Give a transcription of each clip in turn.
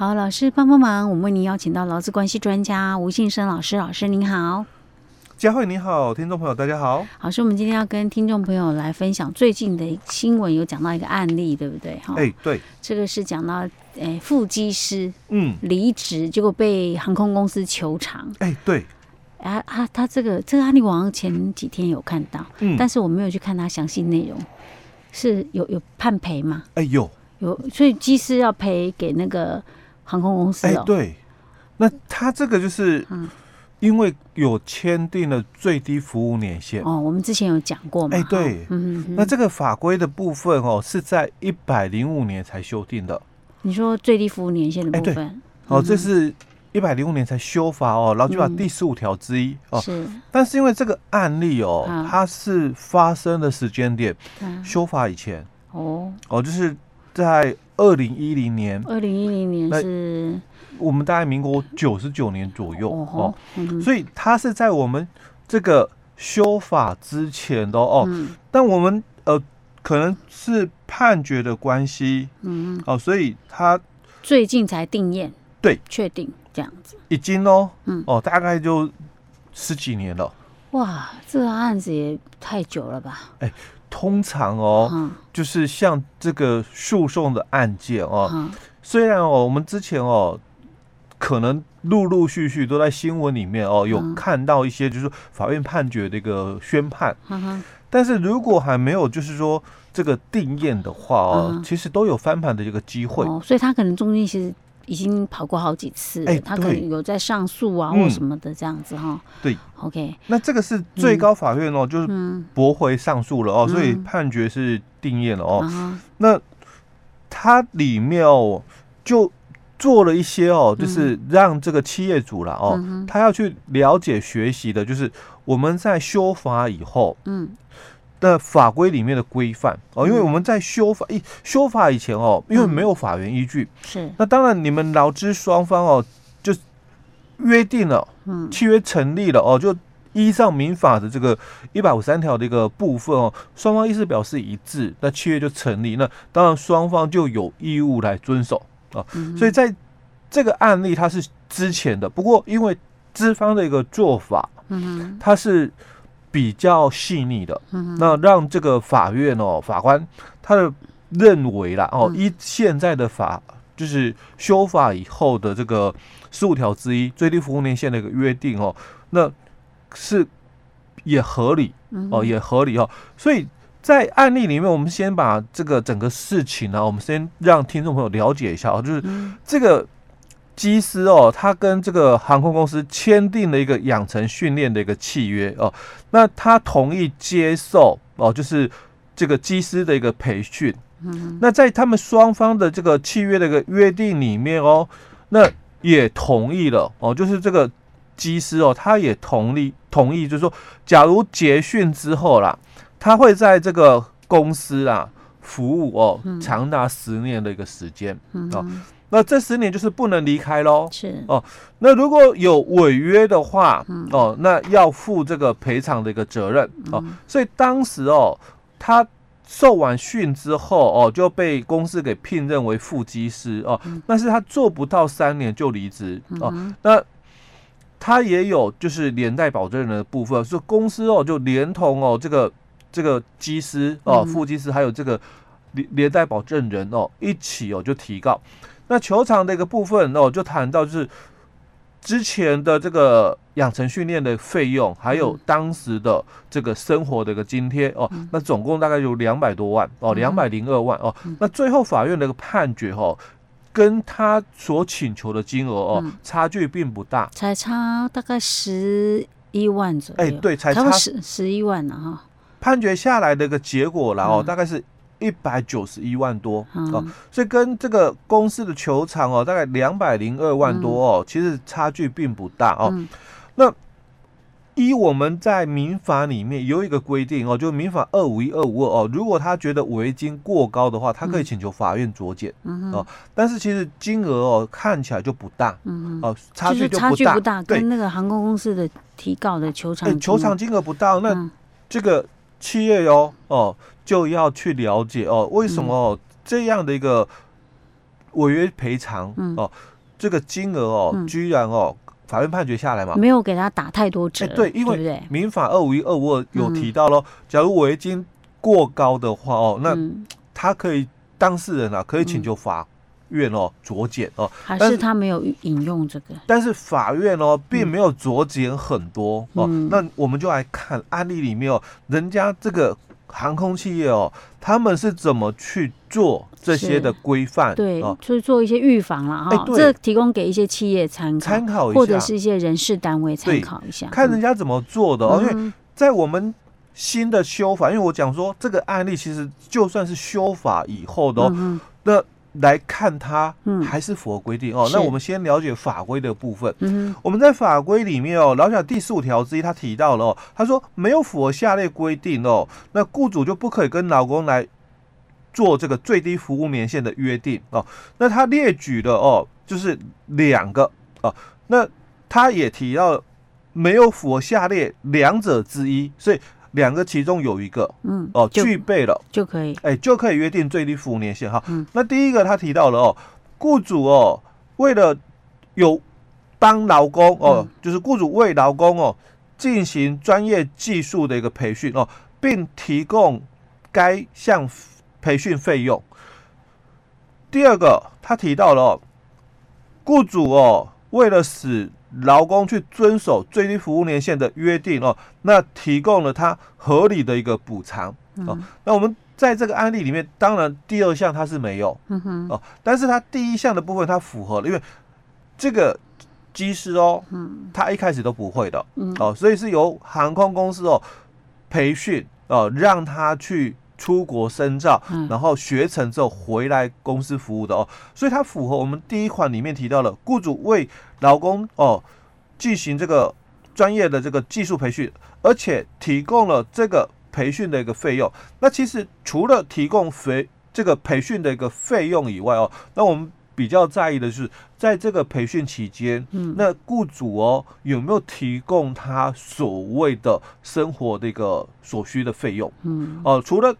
好，老师帮帮忙，我们为您邀请到劳资关系专家吴信生老师，老师您好。佳慧你好，听众朋友大家好。老师，我们今天要跟听众朋友来分享最近的新闻，有讲到一个案例，对不对？哈，哎，对，这个是讲到，哎，副机师，嗯，离职结果被航空公司求偿。哎，对，啊啊，他这个这个案例，我好像前几天有看到，嗯，但是我没有去看他详细内容，是有有判赔吗？哎，有，有，所以机师要赔给那个航空公司哦。哎，对，那他这个就是，嗯。因为有签订了最低服务年限。哦，我们之前有讲过嘛？哎，对，嗯哼，那这个法规的部分哦，是在一百零五年才修订的。你说最低服务年限的部分，哎、哦，这是一百零五年才修法哦，劳基法第十五条之一、嗯、哦。是，但是因为这个案例哦，它是发生的时间点修法以前。哦。哦，就是在二零一零年，二零一零年是。我们大概民国九十九年左右哦，所以它是在我们这个修法之前的哦。但我们呃可能是判决的关系，嗯哦，所以它最近才定验，对，确定这样子，已经哦，嗯哦，大概就十几年了。哇，这个案子也太久了吧？哎，通常哦，就是像这个诉讼的案件哦，虽然哦，我们之前哦。可能陆陆续续都在新闻里面哦，有看到一些就是法院判决的一个宣判，嗯、但是如果还没有就是说这个定验的话哦，嗯、其实都有翻盘的这个机会。哦，所以他可能中间其实已经跑过好几次，哎，他可能有在上诉啊或什么的这样子哈、哦。对，OK，那这个是最高法院哦，嗯、就是驳回上诉了哦，所以判决是定验了哦。嗯、那它里面哦就。做了一些哦，就是让这个企业主了哦，嗯、他要去了解学习的，就是我们在修法以后，嗯，的法规里面的规范。哦，因为我们在修法一修法以前哦，因为没有法源依据，是。那当然你们劳资双方哦就约定了，嗯，契约成立了哦，就依照民法的这个一百五十三条的一个部分哦，双方意思表示一致，那契约就成立，那当然双方就有义务来遵守。啊，所以在这个案例它是之前的，不过因为资方的一个做法，嗯，它是比较细腻的，嗯，那让这个法院哦法官他的认为啦哦，依现在的法就是修法以后的这个十五条之一最低服务年限的一个约定哦，那是也合理哦，也合理哦，所以。在案例里面，我们先把这个整个事情呢、啊，我们先让听众朋友了解一下啊，就是这个机师哦，他跟这个航空公司签订了一个养成训练的一个契约哦，那他同意接受哦，就是这个机师的一个培训。嗯，那在他们双方的这个契约的一个约定里面哦，那也同意了哦，就是这个机师哦，他也同意同意，就是说，假如结训之后啦。他会在这个公司啊服务哦，长达十年的一个时间哦，那这十年就是不能离开喽。是哦，那如果有违约的话哦，那要负这个赔偿的一个责任哦。所以当时哦，他受完训之后哦，就被公司给聘任为副机师哦，但是他做不到三年就离职哦。那他也有就是连带保证人的部分，所以公司哦就连同哦这个。这个机师哦，副机师还有这个连连带保证人哦，一起哦就提告。那球场的一个部分哦，就谈到就是之前的这个养成训练的费用，还有当时的这个生活的一个津贴哦，那总共大概有两百多万哦，两百零二万哦。那最后法院的一个判决哦，跟他所请求的金额哦，差距并不大，才差大概十一万左右。哎，对，才差十十一万呢哈。判决下来的一个结果然后大概是一百九十一万多哦，所以跟这个公司的球场哦，大概两百零二万多哦，其实差距并不大哦。那依我们在民法里面有一个规定哦，就是民法二五一二五二哦，如果他觉得违约金过高的话，他可以请求法院酌减哦。但是其实金额哦看起来就不大，嗯哦，差距就不大，不大，跟那个航空公司的提告的球场。球场金额不大，那这个。企业哟哦，就要去了解哦，为什么这样的一个违约赔偿哦，这个金额哦，嗯、居然哦，法院判决下来嘛，没有给他打太多折，欸、对，因为民法二五一二五二有提到喽，假如违约金过高的话哦，那他可以当事人啊可以请求法院哦酌减哦，还是他没有引用这个，但是法院哦并没有酌减很多哦，那我们就来看案例里面哦，人家这个。航空企业哦，他们是怎么去做这些的规范？对，就是做一些预防了哈。这提供给一些企业参考，参考一下，或者是一些人事单位参考一下，看人家怎么做的哦。因为在我们新的修法，因为我讲说这个案例其实就算是修法以后的哦，那。来看它，还是符合规定、嗯、哦。那我们先了解法规的部分。嗯，我们在法规里面哦，劳基法第十五条之一，他提到了哦，他说没有符合下列规定哦，那雇主就不可以跟劳工来做这个最低服务年限的约定哦。那他列举的哦，就是两个哦。那他也提到没有符合下列两者之一，所以。两个其中有一个，嗯，哦，具备了就可以，哎，就可以约定最低服务年限哈。嗯，那第一个他提到了哦，雇主哦，为了有帮劳工哦，就是雇主为劳工哦进行专业技术的一个培训哦，并提供该项培训费用。第二个他提到了哦，雇主哦，为了使劳工去遵守最低服务年限的约定哦，那提供了他合理的一个补偿哦。那我们在这个案例里面，当然第二项它是没有哦，但是它第一项的部分它符合了，因为这个机师哦，他一开始都不会的哦，所以是由航空公司哦培训哦，让他去。出国深造，然后学成之后回来公司服务的哦，所以它符合我们第一款里面提到的，雇主为劳工哦进行这个专业的这个技术培训，而且提供了这个培训的一个费用。那其实除了提供费这个培训的一个费用以外哦，那我们。比较在意的是，在这个培训期间，嗯，那雇主哦有没有提供他所谓的生活的一个所需的费用？嗯，哦，除了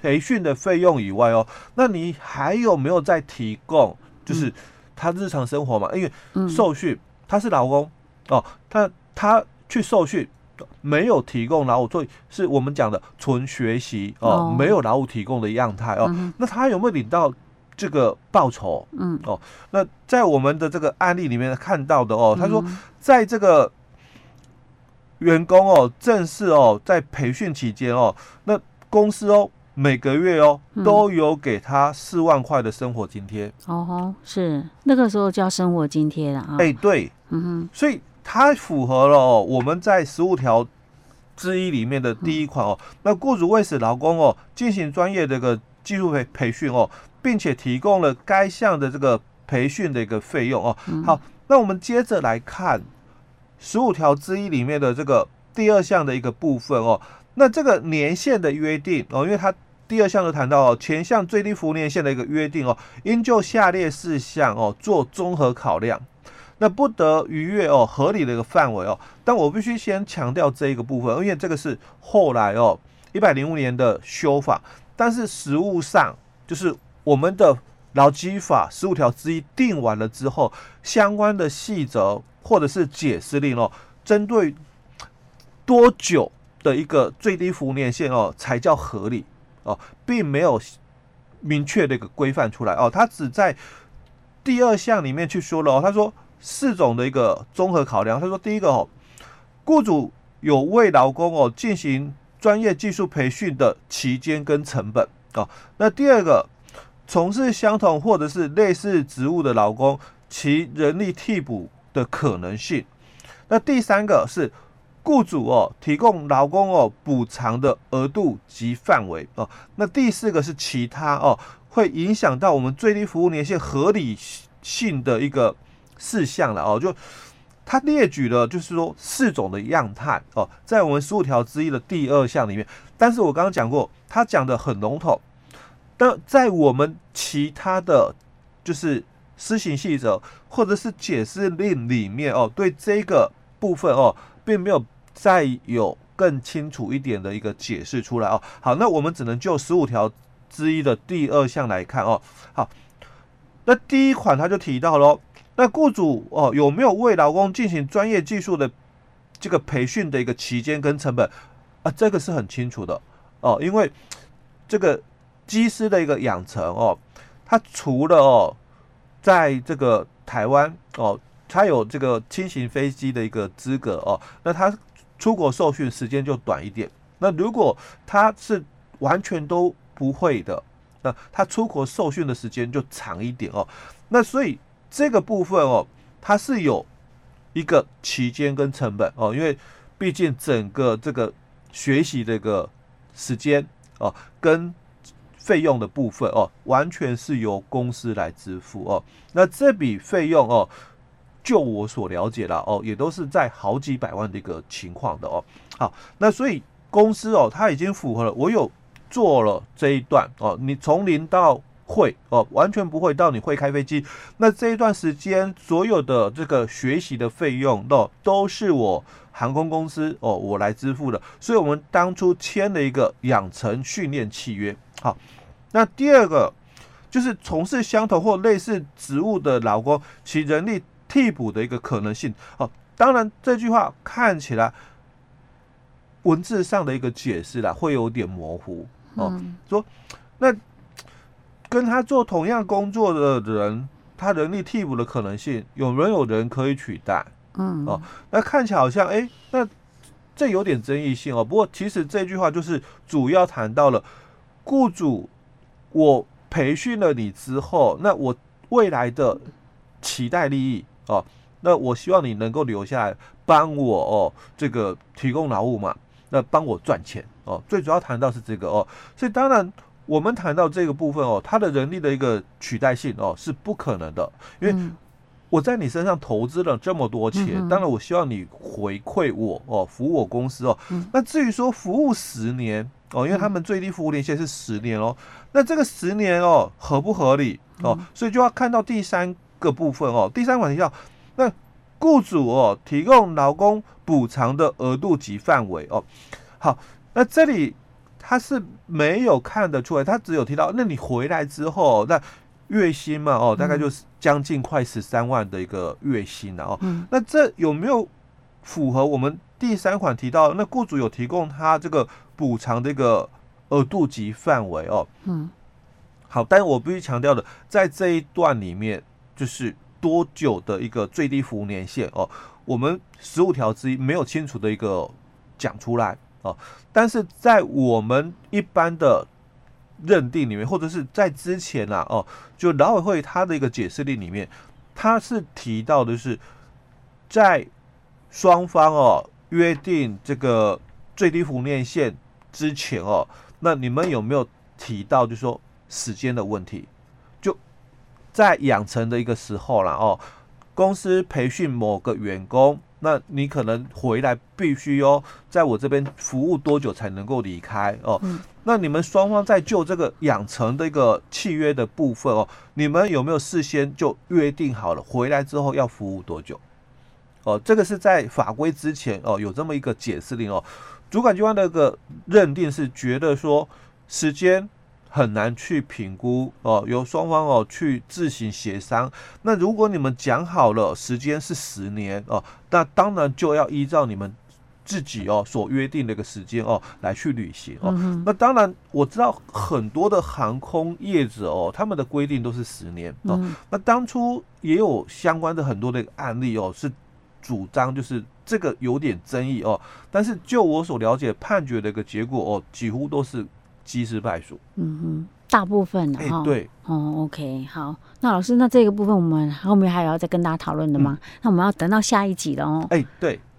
培训的费用以外哦，那你还有没有在提供？就是他日常生活嘛，因为受训他是劳工哦，他他去受训没有提供劳务，所以是我们讲的纯学习哦，没有劳务提供的样态哦，那他有没有领到？这个报酬，嗯。哦，那在我们的这个案例里面看到的哦，他说，在这个员工哦正式哦在培训期间哦，那公司哦每个月哦都有给他四万块的生活津贴。哦，是那个时候叫生活津贴了啊。哎，对，嗯哼，所以它符合了哦我们在十五条之一里面的第一款哦，那雇主为使劳工哦进行专业的一个技术培培训哦。并且提供了该项的这个培训的一个费用哦。好，那我们接着来看十五条之一里面的这个第二项的一个部分哦。那这个年限的约定哦，因为它第二项就谈到哦，前项最低服务年限的一个约定哦，应就下列事项哦做综合考量，那不得逾越哦合理的一个范围哦。但我必须先强调这一个部分，因为这个是后来哦一百零五年的修法，但是实务上就是。我们的劳基法十五条之一定完了之后，相关的细则或者是解释令哦，针对多久的一个最低服务年限哦才叫合理哦，并没有明确的一个规范出来哦，他只在第二项里面去说了哦，他说四种的一个综合考量，他说第一个哦，雇主有为劳工哦进行专业技术培训的期间跟成本哦，那第二个。从事相同或者是类似职务的劳工，其人力替补的可能性。那第三个是雇主哦提供劳工哦补偿的额度及范围哦。那第四个是其他哦会影响到我们最低服务年限合理性的一个事项了哦。就他列举了就是说四种的样态哦，在我们十五条之一的第二项里面。但是我刚刚讲过，他讲的很笼统。但在我们其他的就是施行细则或者是解释令里面哦，对这个部分哦，并没有再有更清楚一点的一个解释出来哦。好，那我们只能就十五条之一的第二项来看哦。好，那第一款他就提到喽，那雇主哦有没有为劳工进行专业技术的这个培训的一个期间跟成本啊？这个是很清楚的哦，因为这个机师的一个养成哦，他除了哦在这个台湾哦，他有这个轻型飞机的一个资格哦，那他出国受训时间就短一点。那如果他是完全都不会的，那他出国受训的时间就长一点哦。那所以这个部分哦，它是有一个期间跟成本哦，因为毕竟整个这个学习这个时间哦跟费用的部分哦，完全是由公司来支付哦。那这笔费用哦，就我所了解了哦，也都是在好几百万的一个情况的哦。好，那所以。公司哦，它已经符合了。我有做了这一段哦，你从零到会哦，完全不会到你会开飞机。那这一段时间所有的这个学习的费用哦，都是我航空公司哦，我来支付的。所以我们当初签了一个养成训练契约。好，那第二个就是从事相同或类似职务的劳工，其人力替补的一个可能性哦。当然这句话看起来。文字上的一个解释啦，会有点模糊哦。嗯、说那跟他做同样工作的人，他人力替补的可能性有没有人可以取代？嗯哦，那看起来好像哎，那这有点争议性哦。不过其实这句话就是主要谈到了雇主，我培训了你之后，那我未来的期待利益哦，那我希望你能够留下来帮我哦，这个提供劳务嘛。那帮我赚钱哦，最主要谈到是这个哦，所以当然我们谈到这个部分哦，他的人力的一个取代性哦是不可能的，因为我在你身上投资了这么多钱，当然我希望你回馈我哦，服务我公司哦。那至于说服务十年哦，因为他们最低服务年限是十年哦，那这个十年哦合不合理哦？所以就要看到第三个部分哦，第三款提到那。雇主哦，提供劳工补偿的额度及范围哦，好，那这里他是没有看得出来，他只有提到，那你回来之后，那月薪嘛哦，大概就是将近快十三万的一个月薪了哦，嗯、那这有没有符合我们第三款提到，那雇主有提供他这个补偿的一个额度及范围哦？嗯，好，但是我必须强调的，在这一段里面就是。多久的一个最低服务年限哦？我们十五条之一没有清楚的一个讲出来哦。但是在我们一般的认定里面，或者是在之前啊哦，就劳委会它的一个解释令里面，它是提到的是在双方哦约定这个最低服务年限之前哦，那你们有没有提到就是说时间的问题？在养成的一个时候了哦，公司培训某个员工，那你可能回来必须哦，在我这边服务多久才能够离开哦？嗯、那你们双方在就这个养成的一个契约的部分哦，你们有没有事先就约定好了回来之后要服务多久？哦，这个是在法规之前哦，有这么一个解释令哦，主管机关的一个认定是觉得说时间。很难去评估哦，由双方哦去自行协商。那如果你们讲好了时间是十年哦，那当然就要依照你们自己哦所约定的一个时间哦来去履行哦。那当然我知道很多的航空业者哦，他们的规定都是十年哦。那当初也有相关的很多的案例哦，是主张就是这个有点争议哦。但是就我所了解，判决的一个结果哦，几乎都是。鸡是败诉，嗯哼，大部分的哈、欸，对，哦，OK，好，那老师，那这个部分我们后面还有要再跟大家讨论的吗？嗯、那我们要等到下一集了哦，哎、欸，对。